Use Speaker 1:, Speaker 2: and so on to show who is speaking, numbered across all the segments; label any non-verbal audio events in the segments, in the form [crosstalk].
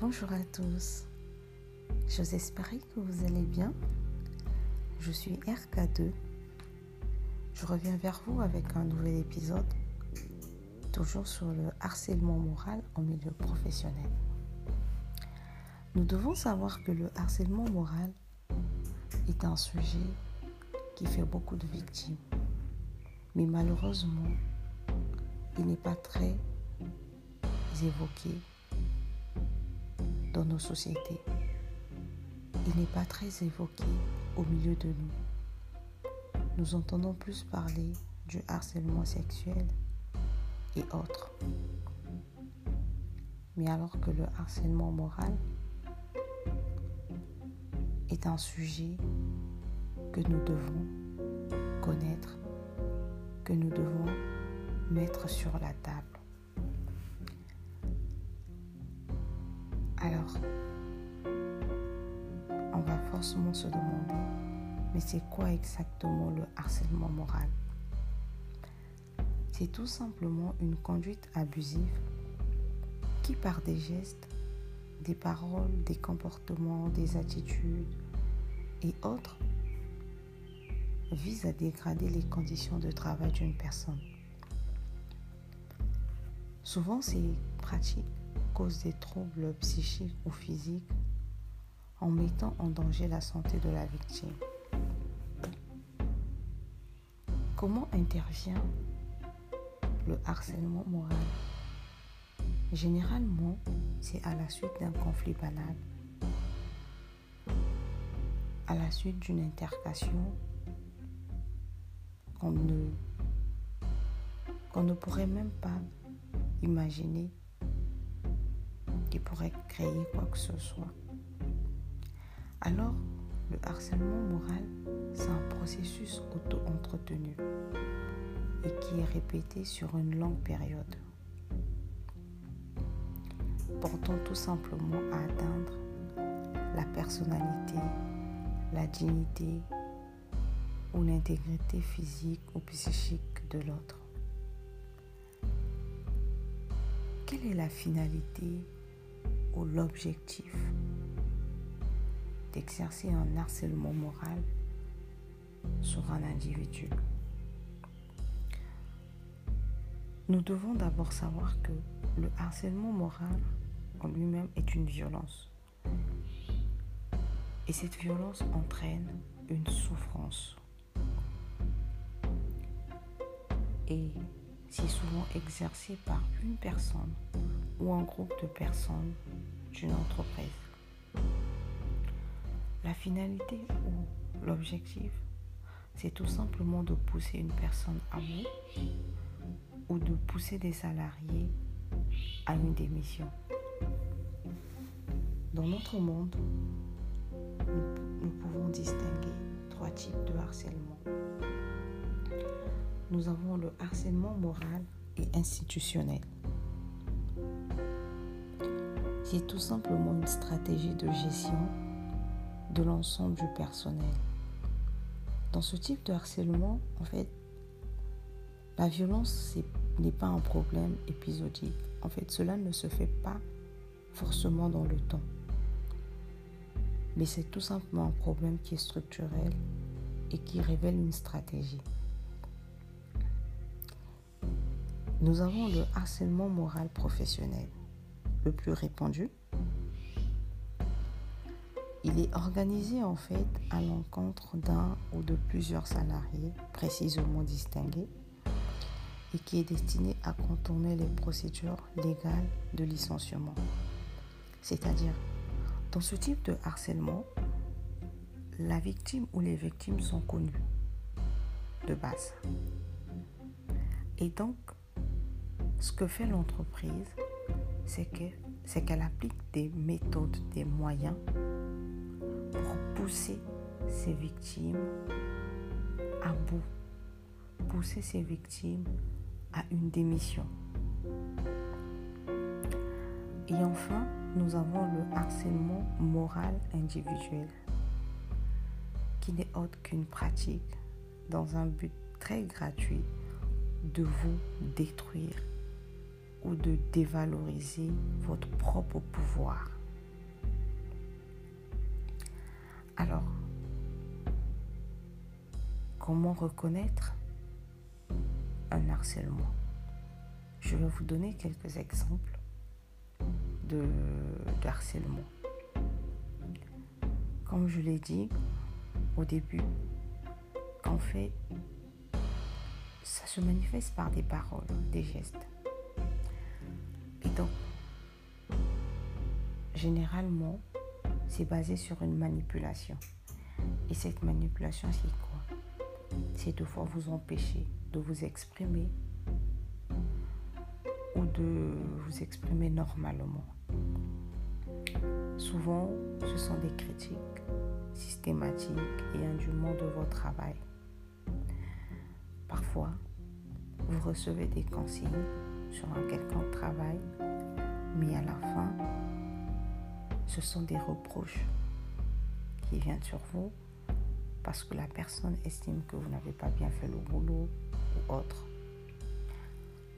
Speaker 1: Bonjour à tous. J'ose espérer que vous allez bien. Je suis RK2. Je reviens vers vous avec un nouvel épisode, toujours sur le harcèlement moral en milieu professionnel. Nous devons savoir que le harcèlement moral est un sujet qui fait beaucoup de victimes. Mais malheureusement, il n'est pas très évoqué nos sociétés. Il n'est pas très évoqué au milieu de nous. Nous entendons plus parler du harcèlement sexuel et autres. Mais alors que le harcèlement moral est un sujet que nous devons connaître, que nous devons mettre sur la table. Se demander, mais c'est quoi exactement le harcèlement moral? C'est tout simplement une conduite abusive qui par des gestes, des paroles, des comportements, des attitudes et autres vise à dégrader les conditions de travail d'une personne. Souvent, ces pratiques causent des troubles psychiques ou physiques en mettant en danger la santé de la victime. Comment intervient le harcèlement moral? Généralement, c'est à la suite d'un conflit banal, à la suite d'une intercation qu'on ne, qu'on ne pourrait même pas imaginer qui pourrait créer quoi que ce soit. Alors, le harcèlement moral, c'est un processus auto-entretenu et qui est répété sur une longue période, portant tout simplement à atteindre la personnalité, la dignité ou l'intégrité physique ou psychique de l'autre. Quelle est la finalité ou l'objectif d'exercer un harcèlement moral sur un individu Nous devons d'abord savoir que le harcèlement moral en lui-même est une violence. Et cette violence entraîne une souffrance. Et si souvent exercée par une personne ou un groupe de personnes d'une entreprise. La finalité ou l'objectif, c'est tout simplement de pousser une personne à bout ou de pousser des salariés à une démission. Dans notre monde, nous, nous pouvons distinguer trois types de harcèlement nous avons le harcèlement moral et institutionnel. C'est tout simplement une stratégie de gestion de l'ensemble du personnel. Dans ce type de harcèlement, en fait, la violence n'est pas un problème épisodique. En fait, cela ne se fait pas forcément dans le temps. Mais c'est tout simplement un problème qui est structurel et qui révèle une stratégie. Nous avons le harcèlement moral professionnel, le plus répandu. Il est organisé en fait à l'encontre d'un ou de plusieurs salariés précisément distingués et qui est destiné à contourner les procédures légales de licenciement. C'est-à-dire, dans ce type de harcèlement, la victime ou les victimes sont connues de base. Et donc, ce que fait l'entreprise, c'est qu'elle applique des méthodes, des moyens pour pousser ses victimes à bout, pousser ses victimes à une démission. Et enfin, nous avons le harcèlement moral individuel, qui n'est autre qu'une pratique dans un but très gratuit de vous détruire ou de dévaloriser votre propre pouvoir. Alors, comment reconnaître un harcèlement? Je vais vous donner quelques exemples de, harcèlement. Comme je l'ai dit au début, en fait, ça se manifeste par des paroles, des gestes. Et donc, généralement, c'est basé sur une manipulation. Et cette manipulation, c'est quoi? C'est de fois vous empêcher de vous exprimer ou de vous exprimer normalement. Souvent, ce sont des critiques systématiques et indûment de votre travail. Parfois, vous recevez des consignes sur un quelconque travail, mais à la fin, ce sont des reproches qui viennent sur vous parce que la personne estime que vous n'avez pas bien fait le boulot ou autre.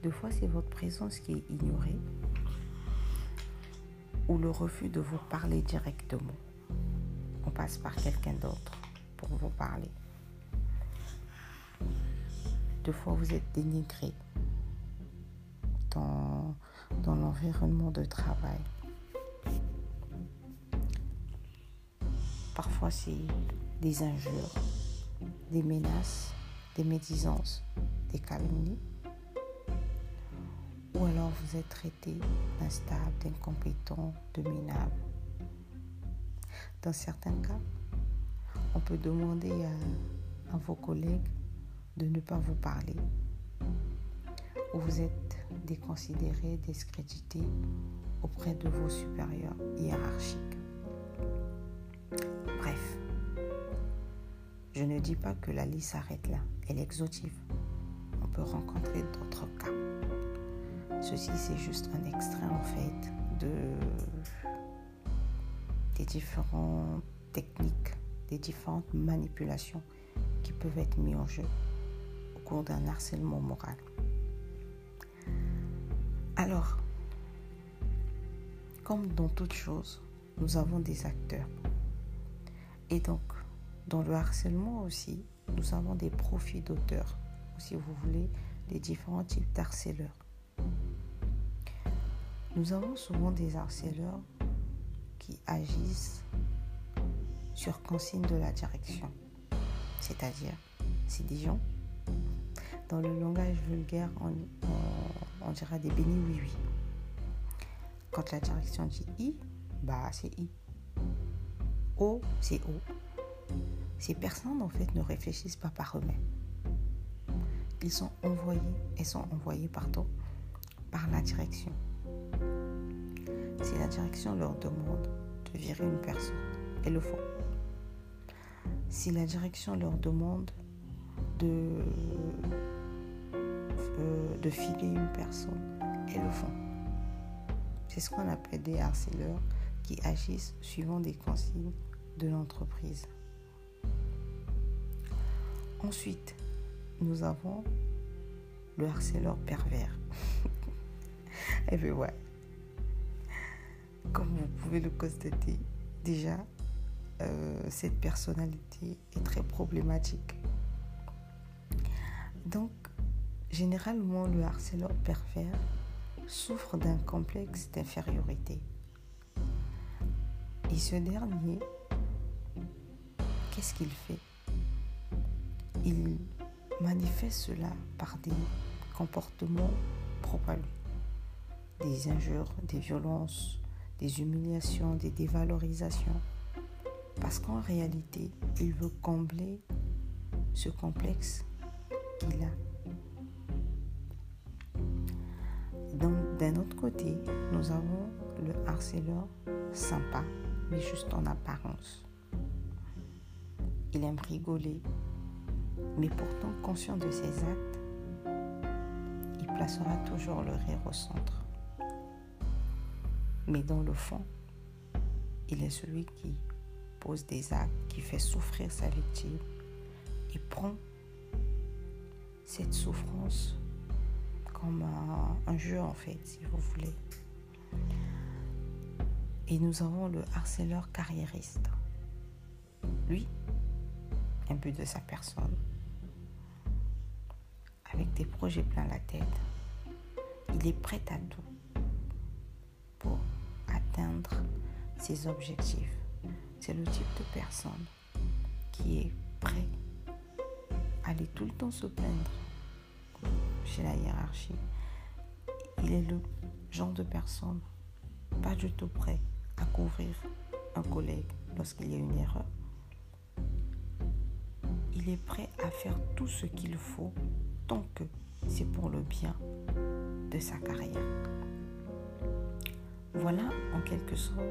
Speaker 1: Deux fois, c'est votre présence qui est ignorée ou le refus de vous parler directement. On passe par quelqu'un d'autre pour vous parler. Deux fois, vous êtes dénigré dans, dans l'environnement de travail. Parfois, c'est des injures, des menaces, des médisances, des calomnies. Ou alors vous êtes traité d'instable, d'incompétent, de minable. Dans certains cas, on peut demander à, à vos collègues de ne pas vous parler, ou vous êtes déconsidéré, discrédité auprès de vos supérieurs hiérarchiques. Je ne dis pas que la liste s'arrête là, elle est exhaustive. On peut rencontrer d'autres cas. Ceci, c'est juste un extrait en fait de des différentes techniques, des différentes manipulations qui peuvent être mises en jeu d'un harcèlement moral. Alors, comme dans toute chose, nous avons des acteurs. Et donc, dans le harcèlement aussi, nous avons des profits d'auteurs, ou si vous voulez, des différents types d'harceleurs. Nous avons souvent des harceleurs qui agissent sur consigne de la direction. C'est-à-dire, c'est des gens dans le langage vulgaire, on, on, dira des bénis oui oui. Quand la direction dit I, bah c'est I. O, c'est O. Ces personnes en fait ne réfléchissent pas par eux-mêmes. Ils sont envoyés, elles sont envoyées pardon, par la direction. Si la direction leur demande de virer une personne, elles le font. Si la direction leur demande de de filer une personne et le font. C'est ce qu'on appelle des harceleurs qui agissent suivant des consignes de l'entreprise. Ensuite, nous avons le harceleur pervers. [laughs] et bien ouais. Comme vous pouvez le constater, déjà, euh, cette personnalité est très problématique. Donc, Généralement, le harceleur pervers souffre d'un complexe d'infériorité. Et ce dernier, qu'est-ce qu'il fait? Il manifeste cela par des comportements propres Des injures, des violences, des humiliations, des dévalorisations. Parce qu'en réalité, il veut combler ce complexe qu'il a. D'un autre côté, nous avons le harceleur sympa, mais juste en apparence. Il aime rigoler, mais pourtant conscient de ses actes, il placera toujours le rire au centre. Mais dans le fond, il est celui qui pose des actes, qui fait souffrir sa victime et prend cette souffrance comme un, jeu en fait, si vous voulez. Et nous avons le harceleur carriériste. lui, imbu de sa personne, avec des projets plein la tête, il est prêt à tout pour atteindre ses objectifs. C'est le type de personne qui est prêt à aller tout le temps se plaindre chez la hiérarchie. Il est le genre de personne pas du tout prêt à couvrir un collègue lorsqu'il y a une erreur. Il est prêt à faire tout ce qu'il faut tant que c'est pour le bien de sa carrière. Voilà en quelque sorte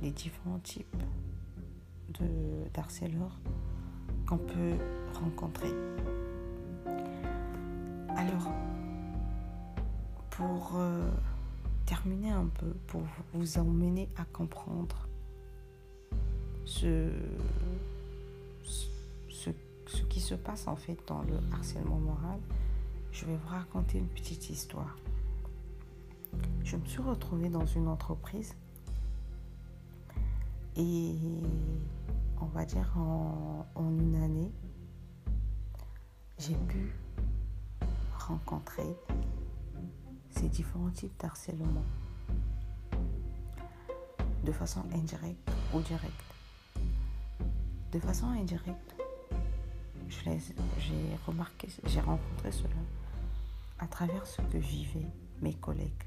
Speaker 1: les différents types d'harceleurs qu'on peut rencontrer. Alors, pour euh, terminer un peu, pour vous emmener à comprendre ce, ce, qui se passe en fait dans le harcèlement moral, je vais vous raconter une petite histoire. Je me suis retrouvée dans une entreprise et on va dire en, en une année, j'ai pu rencontrer ces différents types d'harcèlement de façon indirecte ou directe. De façon indirecte, j'ai remarqué, j'ai rencontré cela à travers ce que vivaient mes collègues.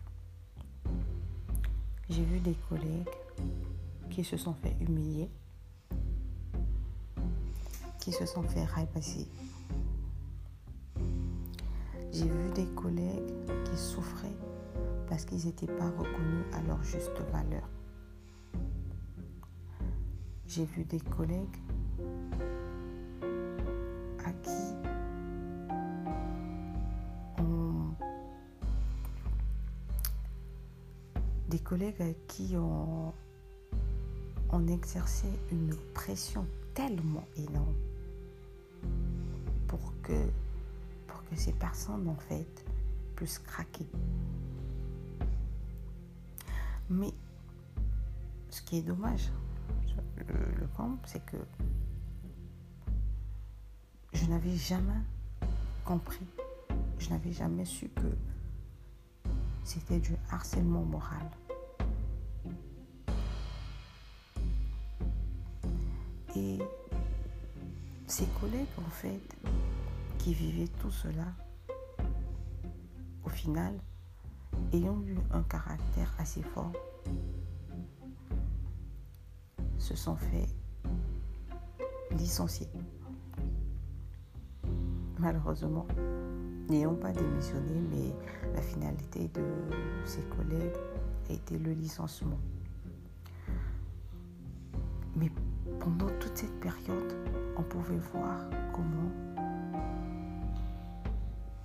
Speaker 1: J'ai vu des collègues qui se sont fait humilier, qui se sont fait rabaisser. J'ai vu des collègues qui souffraient parce qu'ils n'étaient pas reconnus à leur juste valeur. J'ai vu des collègues collègues qui on, on exerçait une pression tellement énorme pour que, pour que ces personnes en fait puissent craquer. Mais ce qui est dommage, le, le c'est que je n'avais jamais compris, je n'avais jamais su que c'était du harcèlement moral. Et ses collègues, en fait, qui vivaient tout cela, au final, ayant eu un caractère assez fort, se sont fait licencier. Malheureusement, n'ayant pas démissionné, mais la finalité de ses collègues a été le licenciement. Mais pendant cette période, on pouvait voir comment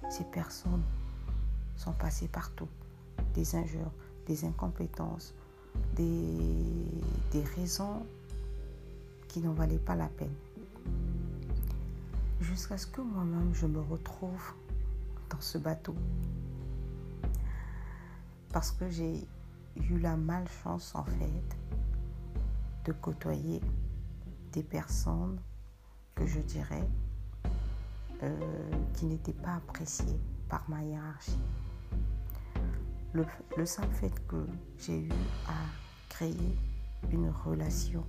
Speaker 1: ces personnes sont passées partout. Des injures, des incompétences, des, des raisons qui n'en valaient pas la peine. Jusqu'à ce que moi-même je me retrouve dans ce bateau. Parce que j'ai eu la malchance en fait de côtoyer des personnes que je dirais euh, qui n'étaient pas appréciées par ma hiérarchie. Le, le simple fait que j'ai eu à créer une relation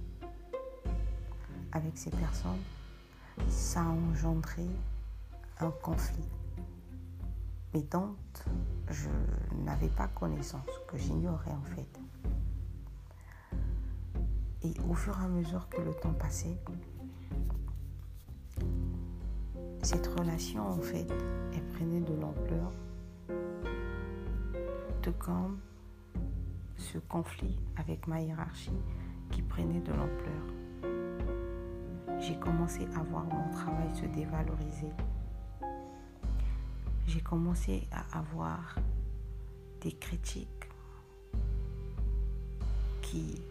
Speaker 1: avec ces personnes, ça a engendré un conflit. Mais dont je n'avais pas connaissance, que j'ignorais en fait. Et au fur et à mesure que le temps passait, cette relation, en fait, elle prenait de l'ampleur, tout comme ce conflit avec ma hiérarchie qui prenait de l'ampleur. J'ai commencé à voir mon travail se dévaloriser. J'ai commencé à avoir des critiques qui,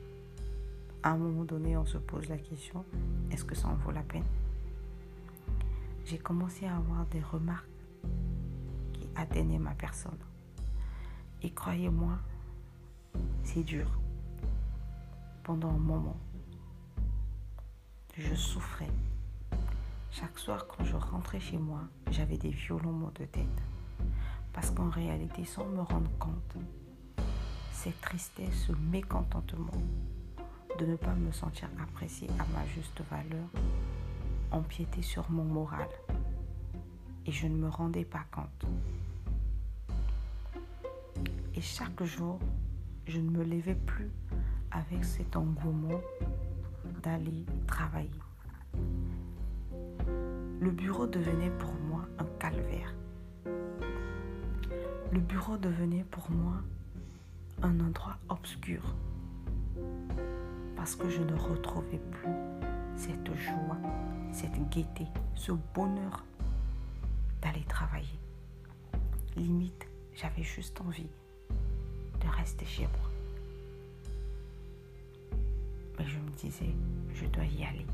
Speaker 1: à un moment donné, on se pose la question, est-ce que ça en vaut la peine? J'ai commencé à avoir des remarques qui atteignaient ma personne. Et croyez-moi, c'est dur pendant un moment. je souffrais. Chaque soir, quand je rentrais chez moi, j'avais des violents maux de tête. Parce qu'en réalité, sans me rendre compte, cette tristesse, ce mécontentement de ne pas me sentir appréciée à ma juste valeur empiétait sur mon moral. Et je ne me rendais pas compte. Et chaque jour, je ne me levais plus avec cet engouement d'aller travailler. Le bureau devenait pour moi un calvaire. Le bureau devenait pour moi un endroit obscur parce que je ne retrouvais plus cette joie, cette gaieté, ce bonheur d'aller travailler. Limite, j'avais juste envie de rester chez moi. Mais je me disais, je dois y aller.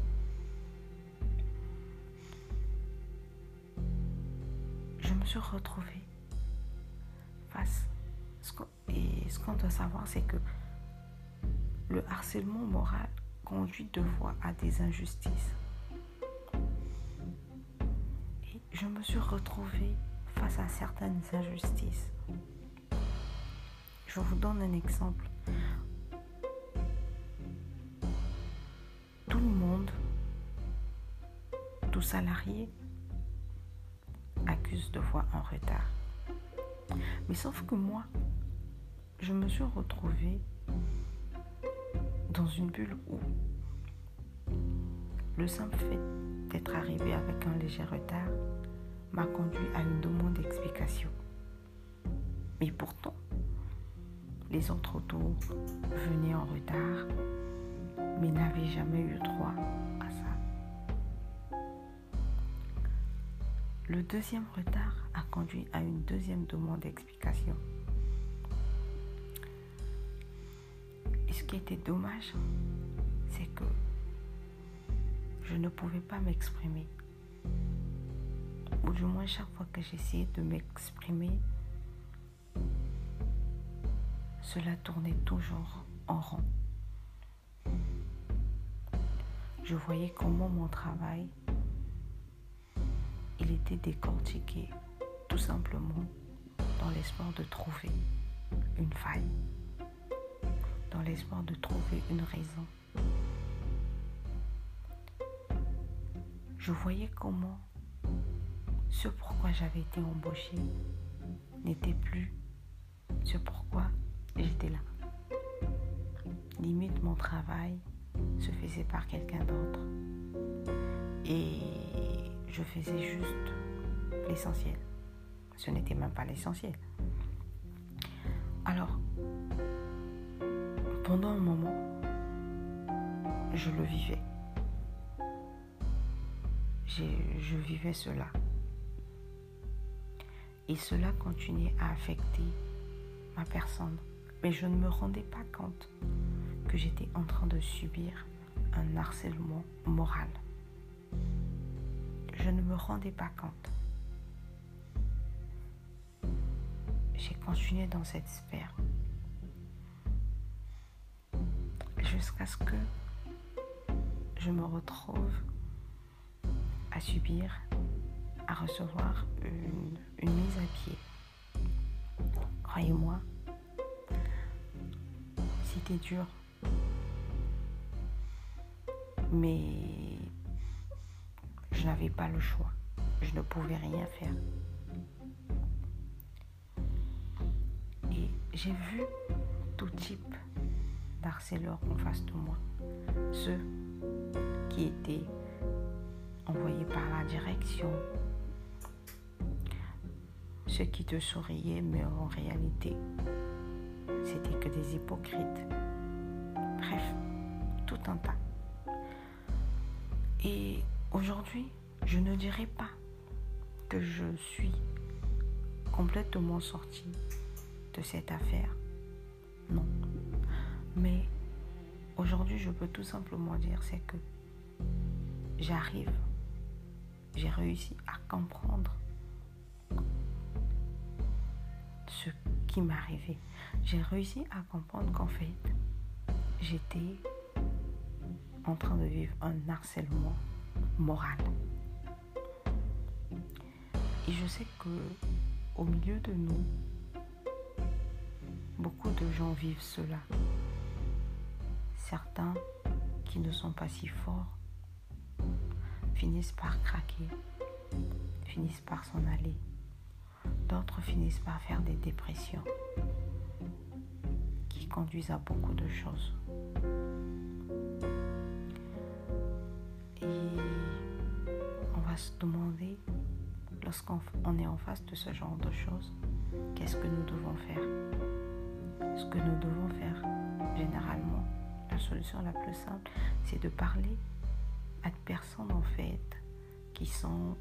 Speaker 1: Je me suis retrouvée face. Et ce qu'on doit savoir, c'est que le harcèlement moral conduit deux fois à des injustices. Et je me suis retrouvée face à certaines injustices. Je vous donne un exemple. Tout le monde, tout salarié, accuse de voix en retard. Mais sauf que moi, je me suis retrouvée dans une bulle où le simple fait d'être arrivé avec un léger retard m'a conduit à une demande d'explication. Mais pourtant, les autres autour venaient en retard, mais n'avaient jamais eu droit à ça. Le deuxième retard a conduit à une deuxième demande d'explication. Et ce qui était dommage, c'est que je ne pouvais pas m'exprimer. Ou du moins chaque fois que j'essayais de m'exprimer, cela tournait toujours en rond. Je voyais comment mon travail, il était décortiqué tout simplement dans l'espoir de trouver une faille, dans l'espoir de trouver une raison. Je voyais comment ce pourquoi j'avais été embauchée n'était plus ce pourquoi j'étais là. Limite, mon travail se faisait par quelqu'un d'autre. Et je faisais juste l'essentiel. Ce n'était même pas l'essentiel. Alors, pendant un moment, je le vivais. Je vivais cela. Et cela continuait à affecter ma personne. Mais je ne me rendais pas compte que j'étais en train de subir un harcèlement moral. Je ne me rendais pas compte. J'ai continué dans cette sphère jusqu'à ce que je me retrouve à subir, à recevoir une, mise à pied. Croyez-moi, c'était dur. Mais je n'avais pas le choix. Je ne pouvais rien faire. Et j'ai vu tout type d'harceleurs en face de moi. Ceux qui étaient envoyés par la direction, ceux qui te souriaient, mais en réalité, c'était que des hypocrites. Bref, tout un tas. Et aujourd'hui, je ne dirais pas que je suis complètement sortie de cette affaire. Non. Mais aujourd'hui, je peux tout simplement dire, c'est que j'arrive, j'ai réussi à comprendre ce qui m'arrivait. J'ai réussi à comprendre qu'en fait, j'étais en train de vivre un harcèlement moral. Et je sais que au milieu de nous, beaucoup de gens vivent cela. Certains qui ne sont pas si forts finissent par craquer, finissent par s'en aller. D'autres finissent par faire des dépressions qui conduisent à beaucoup de choses. Et on va se demander, lorsqu'on est en face de ce genre de choses, qu'est-ce que nous devons faire? Ce que nous devons faire, généralement, la solution la plus simple, c'est de parler à des personnes en fait qui sont,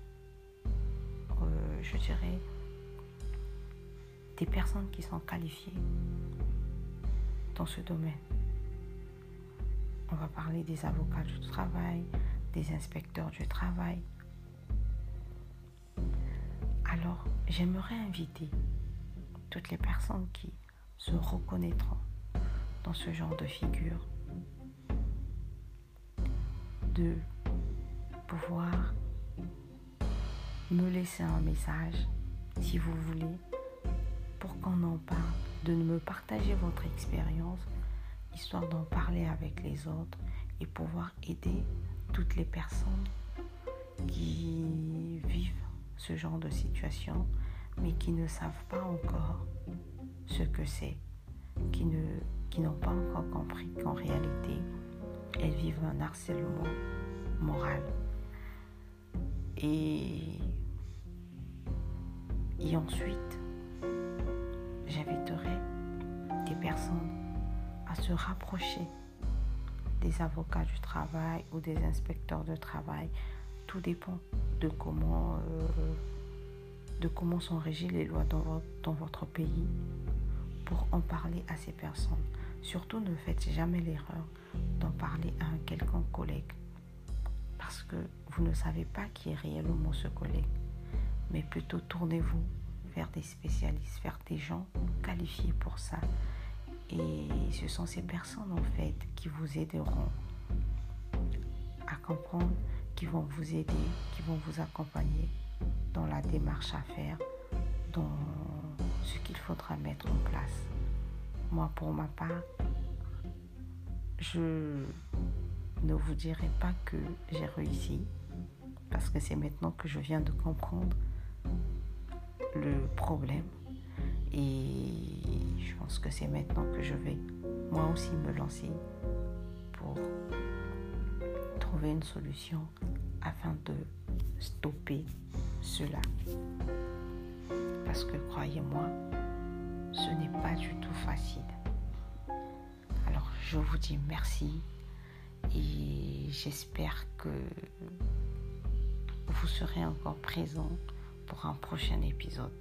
Speaker 1: euh, je dirais, des personnes qui sont qualifiées dans ce domaine. On va parler des avocats du travail, des inspecteurs du travail. Alors, j'aimerais inviter toutes les personnes qui se reconnaîtront dans ce genre de figure de pouvoir me laisser un message si vous voulez pour qu'on en parle, de me partager votre expérience, histoire d'en parler avec les autres et pouvoir aider toutes les personnes qui vivent ce genre de situation, mais qui ne savent pas encore ce que c'est, qui ne qui n'ont pas encore compris qu'en réalité, elles vivent un harcèlement moral. Et, ensuite, j'inviterai des personnes à se rapprocher des avocats du travail ou des inspecteurs de travail. Tout dépend de comment, euh, sont régies les lois dans votre pays pour en parler à ces personnes. Surtout ne faites jamais l'erreur d'en parler à un quelconque collègue parce que vous ne savez pas qui est réellement ce collègue. Mais plutôt tournez-vous vers des spécialistes, vers des gens qualifiés pour ça. Et ce sont ces personnes en fait qui vous aideront à comprendre, qui vont vous aider, qui vont vous accompagner dans la démarche à faire, dans ce qu'il faudra mettre en place. Moi, pour ma part, je ne vous dirai pas que j'ai réussi, parce que c'est maintenant que je viens de comprendre le problème. Et je pense que c'est maintenant que je vais moi aussi me lancer pour trouver une solution afin de stopper cela. Parce que croyez-moi, ce n'est pas du tout facile. Alors je vous dis merci et j'espère que vous serez encore présent pour un prochain épisode.